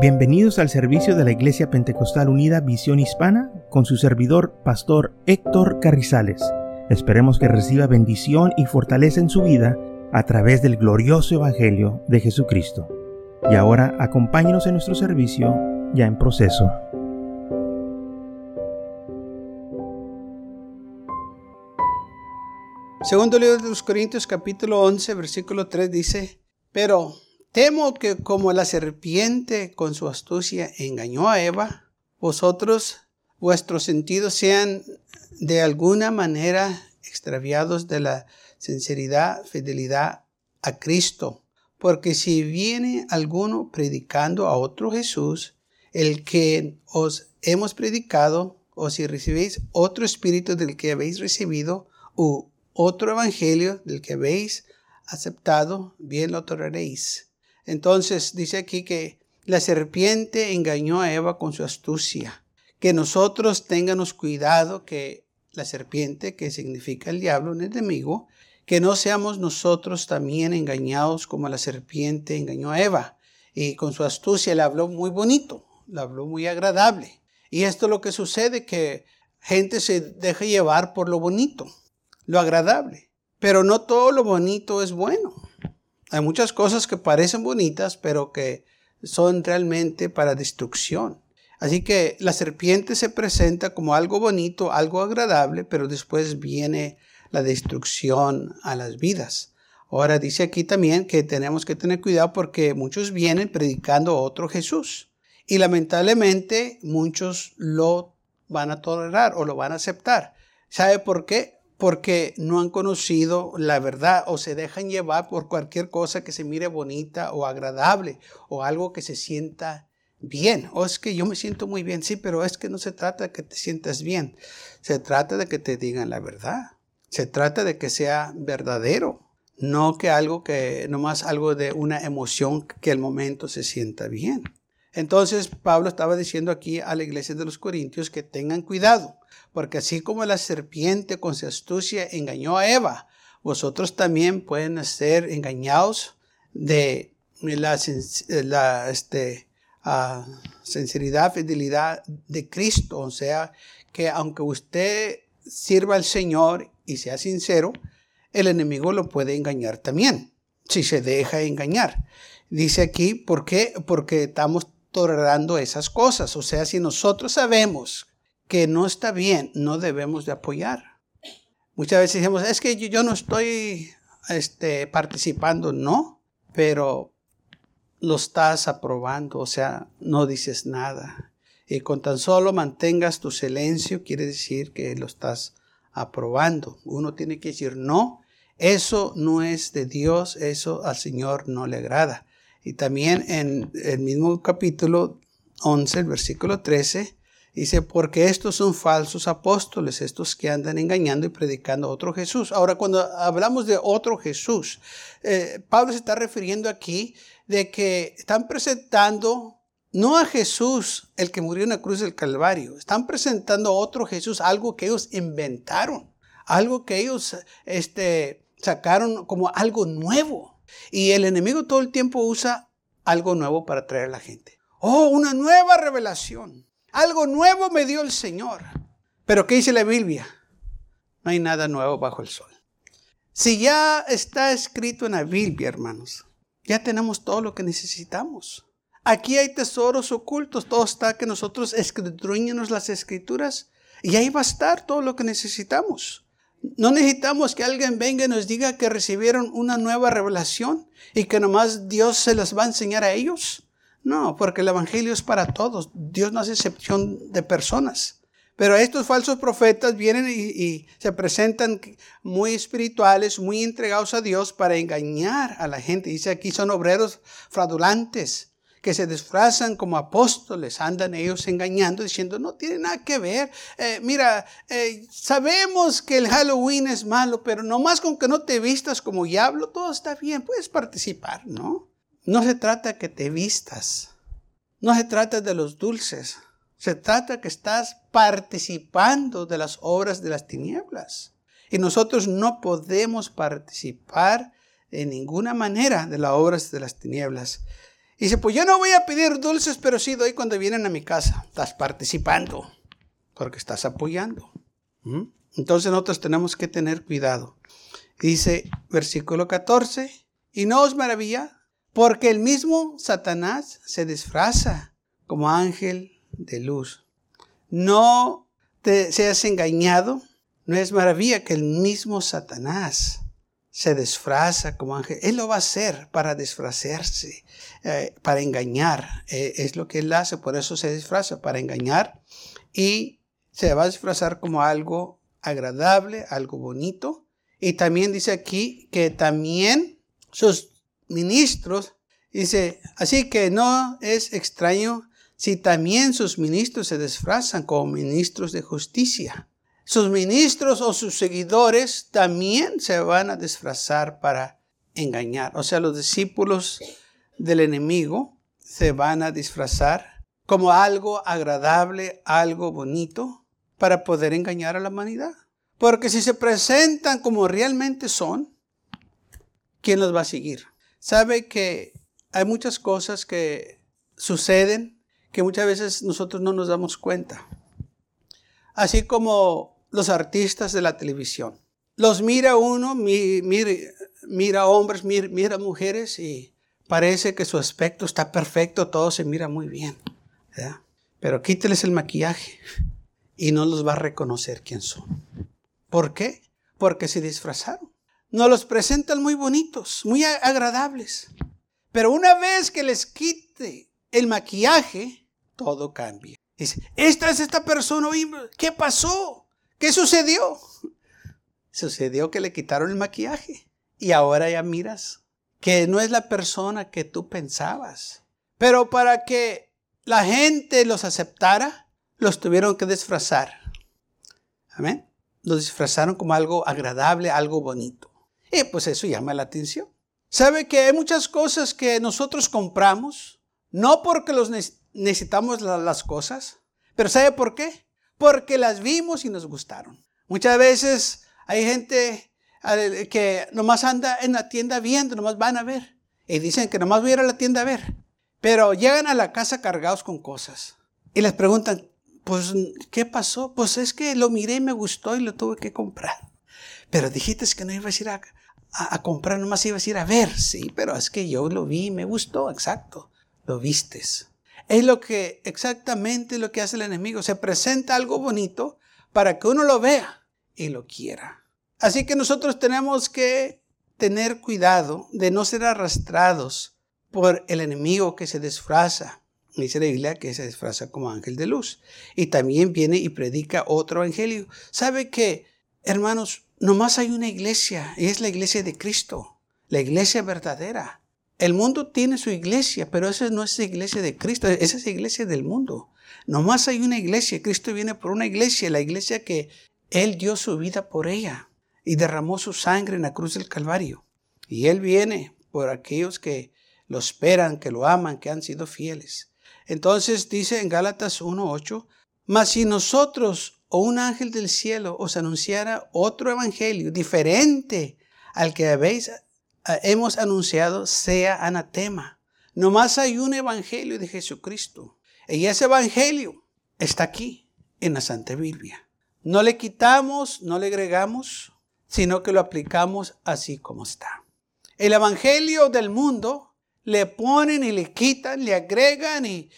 Bienvenidos al servicio de la Iglesia Pentecostal Unida Visión Hispana con su servidor, Pastor Héctor Carrizales. Esperemos que reciba bendición y fortaleza en su vida a través del glorioso Evangelio de Jesucristo. Y ahora acompáñenos en nuestro servicio ya en proceso. Segundo libro de los Corintios capítulo 11 versículo 3 dice, pero Temo que como la serpiente con su astucia engañó a Eva, vosotros, vuestros sentidos sean de alguna manera extraviados de la sinceridad, fidelidad a Cristo. Porque si viene alguno predicando a otro Jesús, el que os hemos predicado, o si recibéis otro espíritu del que habéis recibido, u otro evangelio del que habéis aceptado, bien lo toleraréis. Entonces dice aquí que la serpiente engañó a Eva con su astucia. Que nosotros tengamos cuidado que la serpiente, que significa el diablo, un enemigo, que no seamos nosotros también engañados como la serpiente engañó a Eva. Y con su astucia le habló muy bonito, le habló muy agradable. Y esto es lo que sucede, que gente se deja llevar por lo bonito, lo agradable. Pero no todo lo bonito es bueno. Hay muchas cosas que parecen bonitas, pero que son realmente para destrucción. Así que la serpiente se presenta como algo bonito, algo agradable, pero después viene la destrucción a las vidas. Ahora dice aquí también que tenemos que tener cuidado porque muchos vienen predicando otro Jesús. Y lamentablemente muchos lo van a tolerar o lo van a aceptar. ¿Sabe por qué? Porque no han conocido la verdad o se dejan llevar por cualquier cosa que se mire bonita o agradable o algo que se sienta bien. O es que yo me siento muy bien, sí, pero es que no se trata de que te sientas bien, se trata de que te digan la verdad, se trata de que sea verdadero, no que algo que, nomás algo de una emoción que al momento se sienta bien. Entonces Pablo estaba diciendo aquí a la iglesia de los Corintios que tengan cuidado porque así como la serpiente con su astucia engañó a Eva, vosotros también pueden ser engañados de la, la este, uh, sinceridad, fidelidad de Cristo. O sea, que aunque usted sirva al Señor y sea sincero, el enemigo lo puede engañar también, si se deja engañar. Dice aquí, ¿por qué? Porque estamos esas cosas. O sea, si nosotros sabemos que no está bien, no debemos de apoyar. Muchas veces decimos, es que yo, no estoy este, participando, no, pero lo estás aprobando, o sea, no dices nada. Y con tan solo mantengas tu silencio, quiere decir que lo estás aprobando. Uno tiene que decir, no, eso no es de Dios, eso al Señor no le agrada. Y también en el mismo capítulo 11, el versículo 13, Dice, porque estos son falsos apóstoles, estos que andan engañando y predicando a otro Jesús. Ahora, cuando hablamos de otro Jesús, eh, Pablo se está refiriendo aquí de que están presentando no a Jesús, el que murió en la cruz del Calvario, están presentando a otro Jesús, algo que ellos inventaron, algo que ellos este, sacaron como algo nuevo. Y el enemigo todo el tiempo usa algo nuevo para atraer a la gente. Oh, una nueva revelación. Algo nuevo me dio el Señor. Pero ¿qué dice la Biblia? No hay nada nuevo bajo el sol. Si ya está escrito en la Biblia, hermanos, ya tenemos todo lo que necesitamos. Aquí hay tesoros ocultos, todo está que nosotros escudriñemos las escrituras y ahí va a estar todo lo que necesitamos. No necesitamos que alguien venga y nos diga que recibieron una nueva revelación y que nomás Dios se las va a enseñar a ellos. No, porque el Evangelio es para todos. Dios no hace excepción de personas. Pero estos falsos profetas vienen y, se presentan muy espirituales, muy entregados a Dios para engañar a la gente. Dice aquí son obreros fraudulentes que se disfrazan como apóstoles, andan ellos engañando, diciendo, no tiene nada que ver. Eh, mira, eh, sabemos que el Halloween es malo, pero nomás con que no te vistas como diablo, todo está bien, puedes participar, ¿no? No se trata que te vistas, no se trata de los dulces, se trata que estás participando de las obras de las tinieblas. Y nosotros no podemos participar de ninguna manera de las obras de las tinieblas. Dice, pues yo no voy a pedir dulces, pero sí doy cuando vienen a mi casa. Estás participando, porque estás apoyando. Entonces nosotros tenemos que tener cuidado. Dice versículo 14, y no os maravilla, porque el mismo Satanás se disfraza como ángel de luz. No te seas engañado, no es maravilla que el mismo Satanás se disfraza como ángel. Él lo va a hacer para disfrazarse, eh, para engañar. Eh, es lo que él hace, por eso se disfraza, para engañar. Y se va a disfrazar como algo agradable, algo bonito. Y también dice aquí que también sus ministros, dice, así que no es extraño si también sus ministros se disfrazan como ministros de justicia sus ministros o sus seguidores también se van a disfrazar para engañar. O sea, los discípulos del enemigo se van a disfrazar como algo agradable, algo bonito, para poder engañar a la humanidad. Porque si se presentan como realmente son, ¿quién los va a seguir? Sabe que hay muchas cosas que suceden que muchas veces nosotros no nos damos cuenta. Así como los artistas de la televisión. Los mira uno, mira, hombres, mira, mujeres y parece que su aspecto está perfecto, todo se mira muy bien. Pero quíteles el maquillaje y no los va a reconocer quién son. ¿Por qué? Porque se disfrazaron. Nos los presentan muy bonitos, muy agradables. Pero una vez que les quite el maquillaje, todo cambia. Dice, esta es esta persona, ¿qué pasó? ¿Qué sucedió? Sucedió que le quitaron el maquillaje y ahora ya miras que no es la persona que tú pensabas. Pero para que la gente los aceptara, los tuvieron que disfrazar. Amén. Los disfrazaron como algo agradable, algo bonito. Y pues eso llama la atención. ¿Sabe que hay muchas cosas que nosotros compramos? No porque los necesitamos las cosas, pero ¿sabe por qué? Porque las vimos y nos gustaron. Muchas veces hay gente que nomás anda en la tienda viendo, nomás van a ver. Y dicen que nomás voy a ir a la tienda a ver. Pero llegan a la casa cargados con cosas. Y les preguntan, pues, ¿qué pasó? Pues es que lo miré y me gustó y lo tuve que comprar. Pero dijiste que no ibas a ir a, a, comprar, nomás ibas a ir a ver. Sí, pero es que yo lo vi y me gustó, exacto. Lo vistes. Es lo que exactamente lo que hace el enemigo. Se presenta algo bonito para que uno lo vea y lo quiera. Así que nosotros tenemos que tener cuidado de no ser arrastrados por el enemigo que se disfraza. Dice la Biblia que se disfraza como ángel de luz. Y también viene y predica otro evangelio. ¿Sabe que, hermanos, nomás hay una iglesia y es la iglesia de Cristo, la iglesia verdadera. El mundo tiene su iglesia, pero esa no es la iglesia de Cristo, esa es la iglesia del mundo. Nomás hay una iglesia, Cristo viene por una iglesia, la iglesia que Él dio su vida por ella y derramó su sangre en la cruz del Calvario. Y Él viene por aquellos que lo esperan, que lo aman, que han sido fieles. Entonces dice en Gálatas 1.8, mas si nosotros o un ángel del cielo os anunciara otro evangelio diferente al que habéis hemos anunciado sea anatema. Nomás hay un evangelio de Jesucristo. Y ese evangelio está aquí, en la Santa Biblia. No le quitamos, no le agregamos, sino que lo aplicamos así como está. El evangelio del mundo le ponen y le quitan, le agregan y,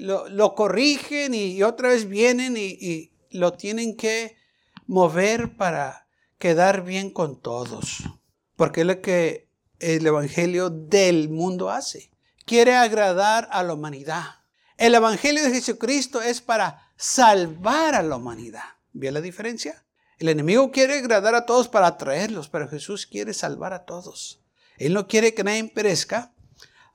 lo, corrigen y, otra vez vienen y lo tienen que mover para quedar bien con todos porque es lo que el Evangelio del mundo hace. Quiere agradar a la humanidad. El Evangelio de Jesucristo es para salvar a la humanidad. ¿Ve la diferencia? El enemigo quiere agradar a todos para atraerlos, pero Jesús quiere salvar a todos. Él no quiere que nadie perezca,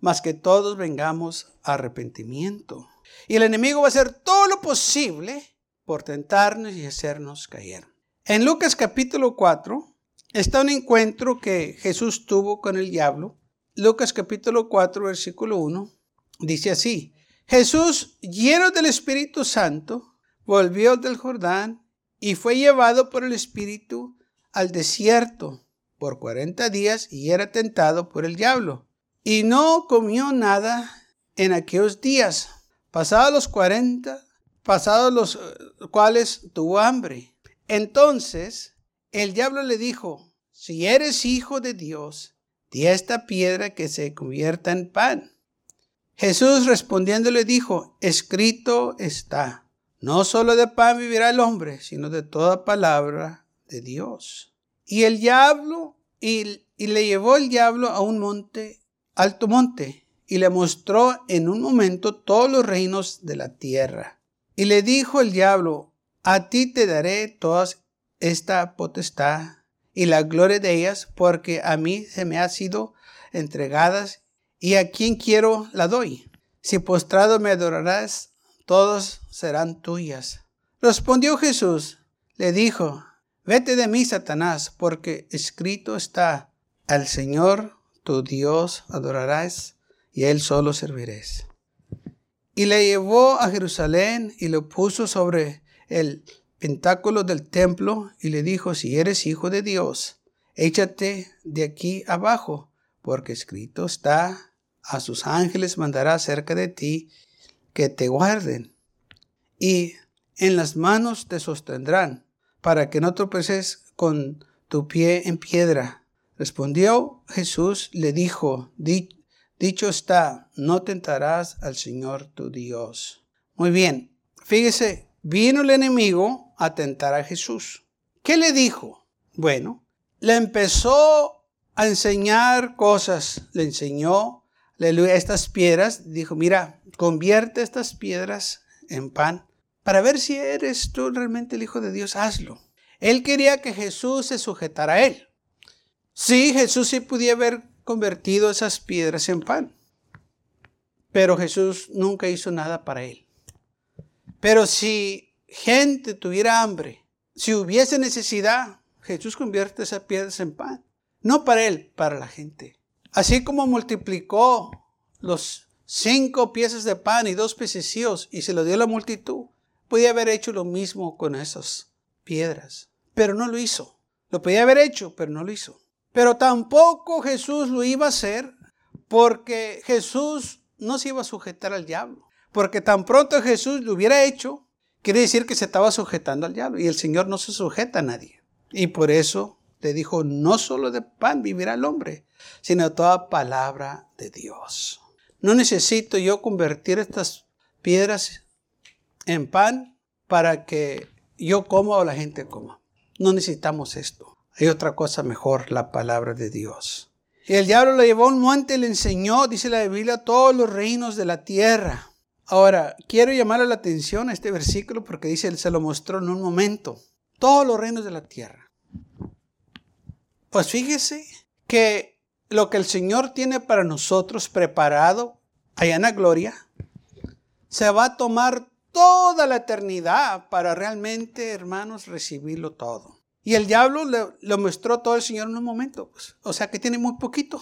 más que todos vengamos a arrepentimiento. Y el enemigo va a hacer todo lo posible por tentarnos y hacernos caer. En Lucas capítulo 4, Está un encuentro que Jesús tuvo con el diablo. Lucas capítulo 4, versículo 1. Dice así, Jesús, lleno del Espíritu Santo, volvió del Jordán y fue llevado por el Espíritu al desierto por cuarenta días y era tentado por el diablo. y no comió nada en aquellos días. Pasados los cuarenta, pasados los eh, cuales tuvo hambre. Entonces el diablo le dijo, si eres hijo de Dios, di esta piedra que se convierta en pan. Jesús respondiendo le dijo, escrito está, no solo de pan vivirá el hombre, sino de toda palabra de Dios. Y el diablo, y, y le llevó el diablo a un monte, alto monte, y le mostró en un momento todos los reinos de la tierra. Y le dijo el diablo, a ti te daré toda esta potestad y la gloria de ellas, porque a mí se me ha sido entregadas y a quien quiero la doy. Si postrado me adorarás, todos serán tuyas. Respondió Jesús, le dijo, vete de mí, Satanás, porque escrito está, al Señor tu Dios adorarás y a Él solo servirás. Y le llevó a Jerusalén y lo puso sobre el pentáculo del templo y le dijo, si eres hijo de Dios, échate de aquí abajo, porque escrito está, a sus ángeles mandará cerca de ti que te guarden y en las manos te sostendrán para que no tropeces con tu pie en piedra. Respondió Jesús, le dijo, dicho está, no tentarás al Señor tu Dios. Muy bien, fíjese, vino el enemigo a tentar a Jesús. ¿Qué le dijo? Bueno, le empezó a enseñar cosas, le enseñó aleluya, estas piedras, dijo, mira, convierte estas piedras en pan para ver si eres tú realmente el Hijo de Dios, hazlo. Él quería que Jesús se sujetara a él. Sí, Jesús sí podía haber convertido esas piedras en pan, pero Jesús nunca hizo nada para él. Pero si gente tuviera hambre, si hubiese necesidad, Jesús convierte esas piedras en pan. No para él, para la gente. Así como multiplicó los cinco piezas de pan y dos pececillos y se lo dio a la multitud, podía haber hecho lo mismo con esas piedras. Pero no lo hizo. Lo podía haber hecho, pero no lo hizo. Pero tampoco Jesús lo iba a hacer porque Jesús no se iba a sujetar al diablo. Porque tan pronto Jesús lo hubiera hecho, quiere decir que se estaba sujetando al diablo. Y el Señor no se sujeta a nadie. Y por eso le dijo, no solo de pan vivirá el hombre, sino toda palabra de Dios. No necesito yo convertir estas piedras en pan para que yo coma o la gente coma. No necesitamos esto. Hay otra cosa mejor, la palabra de Dios. Y el diablo lo llevó a un monte y le enseñó, dice la Biblia, todos los reinos de la tierra. Ahora, quiero llamar la atención a este versículo porque dice, él se lo mostró en un momento. Todos los reinos de la tierra. Pues fíjese que lo que el Señor tiene para nosotros preparado allá en la gloria, se va a tomar toda la eternidad para realmente, hermanos, recibirlo todo. Y el diablo le, lo mostró todo el Señor en un momento. Pues. o sea que tiene muy poquito.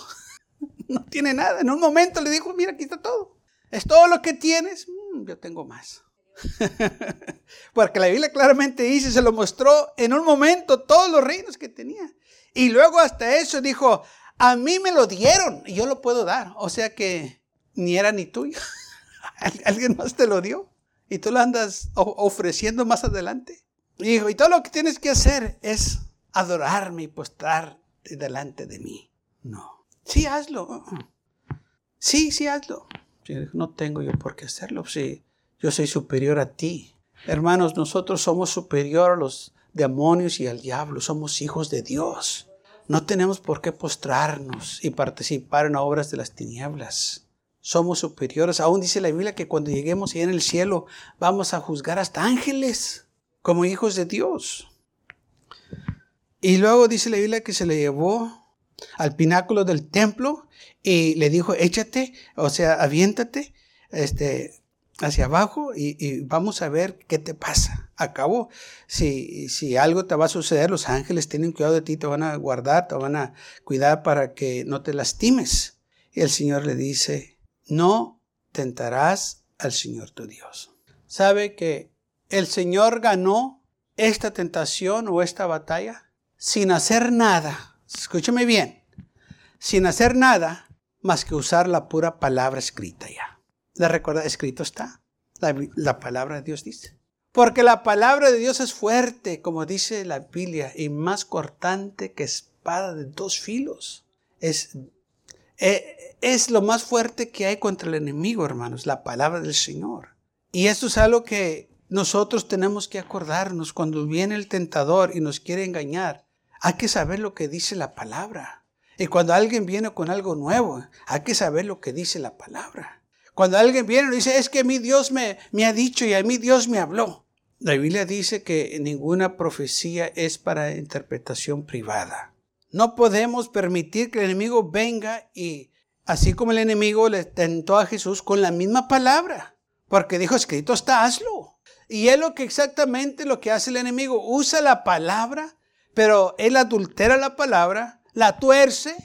no tiene nada. En un momento le dijo, mira, aquí está todo. Es todo lo que tienes. Mm, yo tengo más. Porque la Biblia claramente dice, se lo mostró en un momento todos los reinos que tenía. Y luego hasta eso dijo, a mí me lo dieron y yo lo puedo dar. O sea que ni era ni tuyo. Alguien más te lo dio y tú lo andas ofreciendo más adelante. Y dijo, y todo lo que tienes que hacer es adorarme y postrar delante de mí. No. Sí, hazlo. Sí, sí, hazlo. No tengo yo por qué hacerlo. Sí, yo soy superior a ti. Hermanos, nosotros somos superior a los demonios y al diablo, somos hijos de Dios. No tenemos por qué postrarnos y participar en obras de las tinieblas. Somos superiores. Aún dice la Biblia que cuando lleguemos ahí en el cielo vamos a juzgar hasta ángeles como hijos de Dios. Y luego dice la Biblia que se le llevó al pináculo del templo y le dijo, échate, o sea, aviéntate, este, hacia abajo y, vamos a ver qué te pasa. Acabo, si, si algo te va a suceder, los ángeles tienen cuidado de ti, te van a guardar, te van a cuidar para que no te lastimes. Y el Señor le dice, no tentarás al Señor tu Dios. ¿Sabe que el Señor ganó esta tentación o esta batalla sin hacer nada? Escúcheme bien, sin hacer nada, más que usar la pura palabra escrita ya. ¿La recuerda? Escrito está. La, la, palabra de Dios dice. Porque la palabra de Dios es fuerte, como dice la Biblia, y más cortante que espada de dos filos. Es, eh, es lo más fuerte que hay contra el enemigo, hermanos, la palabra del Señor. Y esto es algo que nosotros tenemos que acordarnos cuando viene el tentador y nos quiere engañar. Hay que saber lo que dice la palabra. Y cuando alguien viene con algo nuevo, hay que saber lo que dice la palabra. Cuando alguien viene y dice, es que mi Dios me, me ha dicho y a mí Dios me habló. La Biblia dice que ninguna profecía es para interpretación privada. No podemos permitir que el enemigo venga y, así como el enemigo le tentó a Jesús con la misma palabra, porque dijo, escrito está, hazlo. Y es lo que exactamente lo que hace el enemigo, usa la palabra, pero él adultera la palabra, la tuerce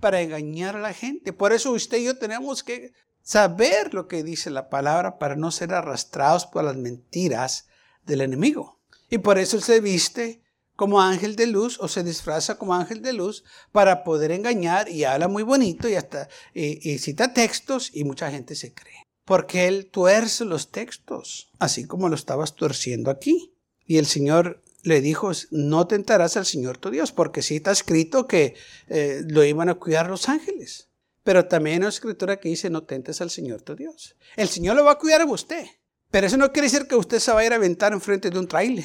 para engañar a la gente. Por eso usted y yo tenemos que saber lo que dice la palabra para no ser arrastrados por las mentiras del enemigo. Y por eso él se viste como ángel de luz o se disfraza como ángel de luz para poder engañar y habla muy bonito y hasta y, cita textos y mucha gente se cree. Porque él tuerce los textos, así como lo estabas tuerciendo aquí. Y el Señor le dijo, no tentarás al Señor tu Dios, porque sí está escrito que eh, lo iban a cuidar los ángeles. Pero también hay una escritura que dice, no tentes al Señor tu Dios. El Señor lo va a cuidar a usted. Pero eso no quiere decir que usted se va a ir a aventar enfrente de un trailer,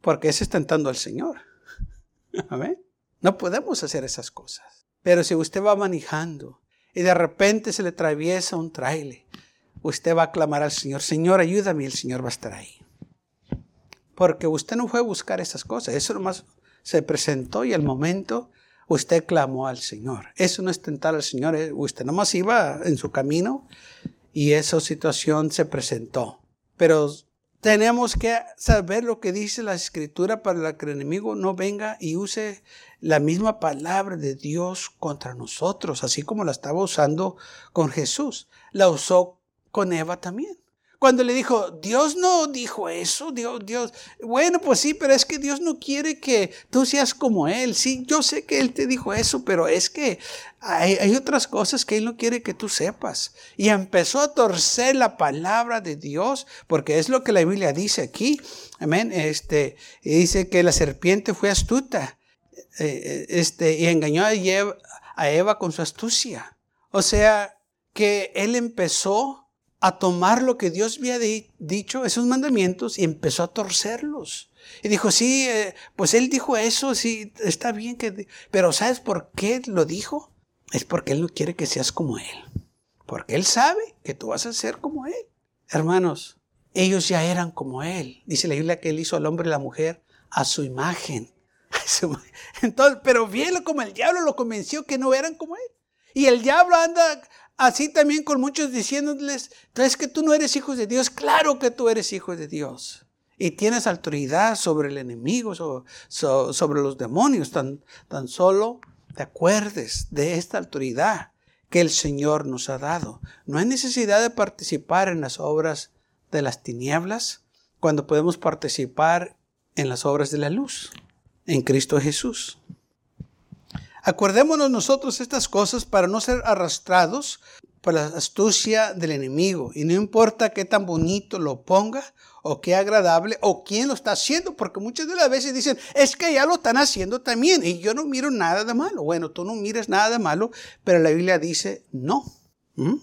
porque ese es tentando al Señor. ¿Amén? No podemos hacer esas cosas. Pero si usted va manejando y de repente se le atraviesa un trailer, usted va a clamar al Señor, Señor, ayúdame, y el Señor va a estar ahí. Porque usted no fue a buscar esas cosas, eso nomás se presentó y al momento usted clamó al Señor. Eso no es tentar al Señor, eh, usted nomás iba en su camino y esa situación se presentó. Pero tenemos que saber lo que dice la escritura para que el enemigo no venga y use la misma palabra de Dios contra nosotros, así como la estaba usando con Jesús. La usó con Eva también. Cuando le dijo, Dios no dijo eso, Dios, Dios, bueno, pues sí, pero es que Dios no quiere que tú seas como Él. Sí, yo sé que Él te dijo eso, pero es que hay, otras cosas que Él no quiere que tú sepas. Y empezó a torcer la palabra de Dios, porque es lo que la Biblia dice aquí. Amén. Este, dice que la serpiente fue astuta eh, eh, este, y engañó a Eva, a Eva con su astucia. O sea, que Él empezó a tomar lo que Dios había dicho, esos mandamientos, y empezó a torcerlos. Y dijo, sí, eh, pues él dijo eso, sí, está bien que... Pero ¿sabes por qué lo dijo? Es porque él no quiere que seas como él. Porque él sabe que tú vas a ser como él. Hermanos, ellos ya eran como él. Dice la Biblia que él hizo al hombre y la mujer a su imagen. Entonces, pero bien como el diablo lo convenció que no eran como él. Y el diablo anda Así también con muchos diciéndoles, es que tú no eres hijo de Dios. Claro que tú eres hijo de Dios. Y tienes autoridad sobre el enemigo, sobre, los demonios. Tan, tan solo te acuerdes de esta autoridad que el Señor nos ha dado. No hay necesidad de participar en las obras de las tinieblas cuando podemos participar en las obras de la luz, en Cristo Jesús. Acordémonos nosotros estas cosas para no ser arrastrados por la astucia del enemigo. Y no importa qué tan bonito lo ponga o qué agradable o quién lo está haciendo, porque muchas de las veces dicen, es que ya lo están haciendo también y yo no miro nada de malo. Bueno, tú no mires nada de malo, pero la Biblia dice no. ¿Mm?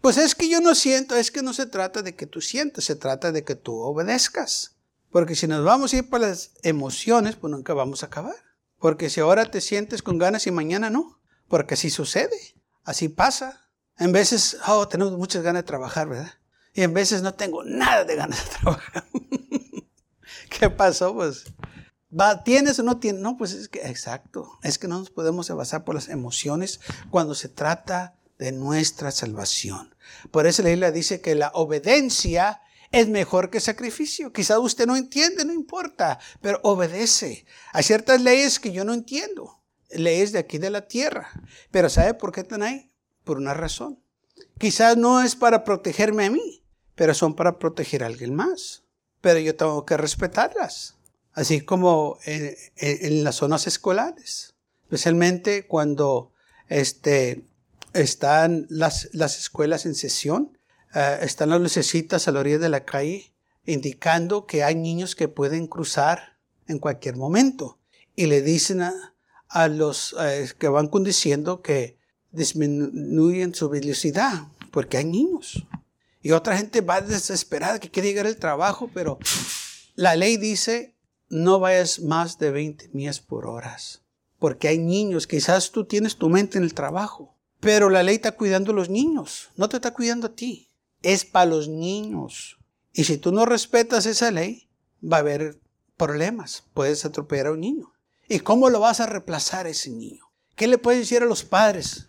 Pues es que yo no siento, es que no se trata de que tú sientas, se trata de que tú obedezcas. Porque si nos vamos a ir por las emociones, pues nunca vamos a acabar. Porque si ahora te sientes con ganas y mañana no, porque así sucede, así pasa. En veces, oh, tenemos muchas ganas de trabajar, ¿verdad? Y en veces no tengo nada de ganas de trabajar. ¿Qué pasó? Pues, ¿va, ¿tienes o no tienes? No, pues es que, exacto, es que no nos podemos basar por las emociones cuando se trata de nuestra salvación. Por eso la Biblia dice que la obediencia es mejor que sacrificio. Quizás usted no entiende, no importa, pero obedece. Hay ciertas leyes que yo no entiendo, leyes de aquí de la tierra, pero ¿sabe por qué están ahí? Por una razón. Quizás no es para protegerme a mí, pero son para proteger a alguien más. Pero yo tengo que respetarlas, así como en, las zonas escolares, especialmente cuando este, están las escuelas en sesión, eh, están las lucecitas a la orilla de la calle indicando que hay niños que pueden cruzar en cualquier momento. Y le dicen a, los eh, que van conduciendo que disminuyen su velocidad, porque hay niños. Y otra gente va desesperada que quiere llegar al trabajo, pero la ley dice no vayas más de 20 millas por hora. Porque hay niños, quizás tú tienes tu mente en el trabajo, pero la ley está cuidando a los niños, no te está cuidando a ti. Es para los niños. Y si tú no respetas esa ley, va a haber problemas. Puedes atropellar a un niño. ¿Y cómo lo vas a reemplazar a ese niño? ¿Qué le puedes decir a los padres?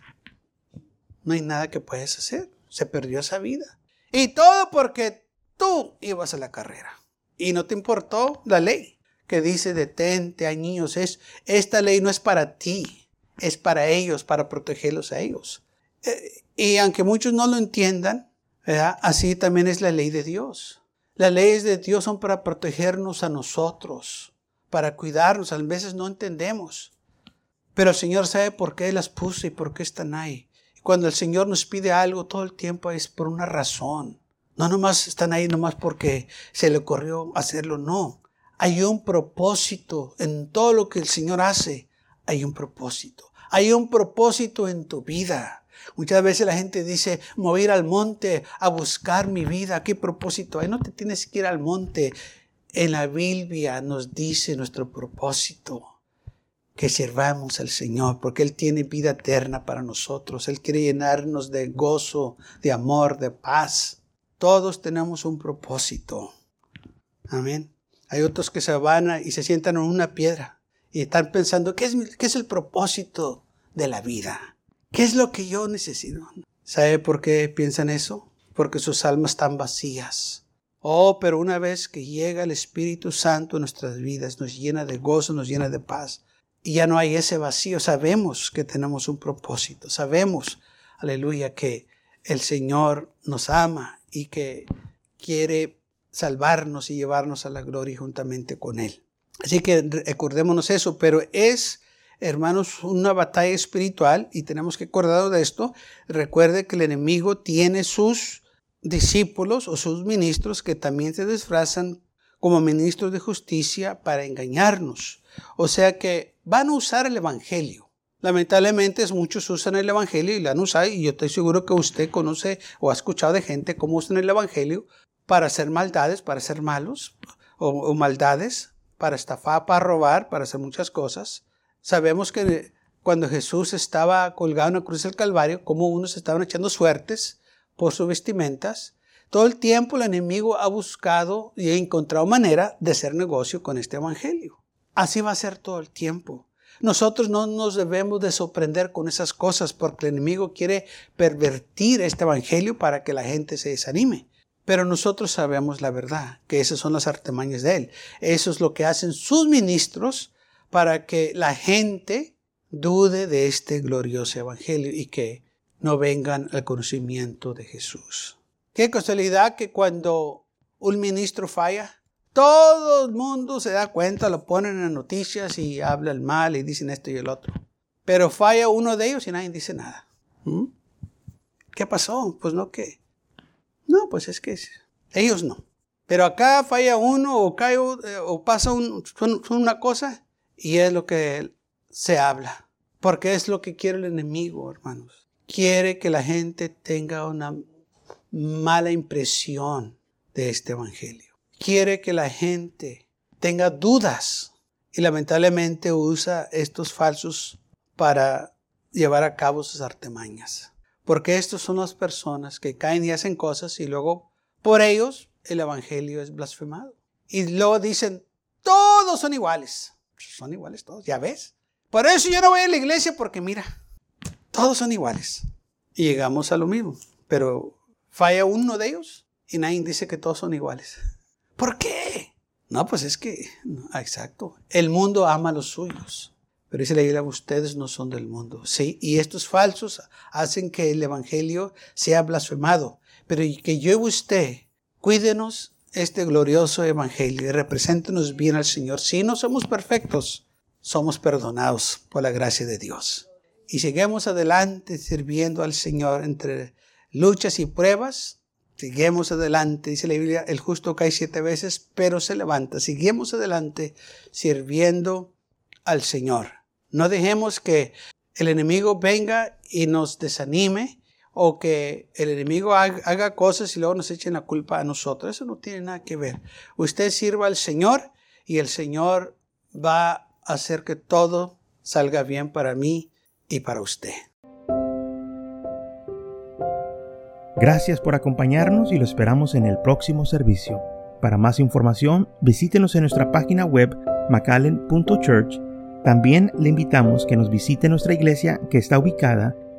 No hay nada que puedes hacer. Se perdió esa vida. Y todo porque tú ibas a la carrera. Y no te importó la ley que dice detente, hay niños. Es, esta ley no es para ti, es para ellos, para protegerlos a ellos. Eh, y aunque muchos no lo entiendan, Así también es la ley de Dios. Las leyes de Dios son para protegernos a nosotros, para cuidarnos. A veces no entendemos. Pero el Señor sabe por qué las puso y por qué están ahí. Cuando el Señor nos pide algo todo el tiempo es por una razón. No nomás están ahí nomás porque se le ocurrió hacerlo, no. Hay un propósito en todo lo que el Señor hace. Hay un propósito. Hay un propósito en tu vida. Muchas veces la gente dice, me al monte a buscar mi vida. ¿Qué propósito hay? No te tienes que ir al monte. En la Biblia nos dice nuestro propósito, que sirvamos al Señor, porque Él tiene vida eterna para nosotros. Él quiere llenarnos de gozo, de amor, de paz. Todos tenemos un propósito. Amén. Hay otros que se van y se sientan en una piedra y están pensando, ¿qué es, qué es el propósito de la vida? ¿Qué es lo que yo necesito? ¿Sabe por qué piensan eso? Porque sus almas están vacías. Oh, pero una vez que llega el Espíritu Santo en nuestras vidas, nos llena de gozo, nos llena de paz. Y ya no hay ese vacío. Sabemos que tenemos un propósito. Sabemos, aleluya, que el Señor nos ama y que quiere salvarnos y llevarnos a la gloria juntamente con Él. Así que recordémonos eso, pero es hermanos, una batalla espiritual y tenemos que acordarnos de esto. Recuerde que el enemigo tiene sus discípulos o sus ministros que también se disfrazan como ministros de justicia para engañarnos. O sea que van a usar el Evangelio. Lamentablemente muchos usan el Evangelio y lo han usado y yo estoy seguro que usted conoce o ha escuchado de gente cómo usan el Evangelio para hacer maldades, para ser malos o, o maldades, para estafar, para robar, para hacer muchas cosas. Sabemos que cuando Jesús estaba colgado en la cruz del Calvario, como unos estaban echando suertes por sus vestimentas, todo el tiempo el enemigo ha buscado y ha encontrado manera de hacer negocio con este evangelio. Así va a ser todo el tiempo. Nosotros no nos debemos de sorprender con esas cosas porque el enemigo quiere pervertir este evangelio para que la gente se desanime. Pero nosotros sabemos la verdad, que esas son las artemañas de él. Eso es lo que hacen sus ministros para que la gente dude de este glorioso evangelio y que no vengan al conocimiento de Jesús. Qué casualidad que cuando un ministro falla, todo el mundo se da cuenta, lo ponen en las noticias y hablan mal y dicen esto y el otro. Pero falla uno de ellos y nadie dice nada. ¿Mm? ¿Qué pasó? Pues no, ¿qué? No, pues es que ellos no. Pero acá falla uno o cae eh, o pasa una cosa y es lo que se habla. Porque es lo que quiere el enemigo, hermanos. Quiere que la gente tenga una mala impresión de este evangelio. Quiere que la gente tenga dudas. Y lamentablemente usa estos falsos para llevar a cabo sus artemañas. Porque estos son las personas que caen y hacen cosas y luego por ellos el evangelio es blasfemado. Y luego dicen, todos son iguales son iguales todos, ya ves. Por eso yo no voy a la iglesia porque mira, todos son iguales. Y llegamos a lo mismo. Pero falla uno de ellos y nadie dice que todos son iguales. ¿Por qué? No, pues es que, exacto. El mundo ama a los suyos. Pero dice la Biblia, ustedes no son del mundo. Sí, y estos falsos hacen que el Evangelio sea blasfemado. Pero que yo y usted, cuídenos este glorioso evangelio y represéntenos bien al Señor. Si no somos perfectos, somos perdonados por la gracia de Dios. y seguimos adelante sirviendo al Señor entre luchas y pruebas. Seguimos adelante, dice la Biblia, el justo cae siete veces, pero se levanta. Seguimos adelante sirviendo al Señor. No dejemos que el enemigo venga y nos desanime o que el enemigo haga, cosas y luego nos echen la culpa a nosotros. Eso no tiene nada que ver. Usted sirva al Señor y el Señor va a hacer que todo salga bien para mí y para usted. Gracias por acompañarnos y lo esperamos en el próximo servicio. Para más información, visítenos en nuestra página web macallen.church. También le invitamos que nos visite nuestra iglesia que está ubicada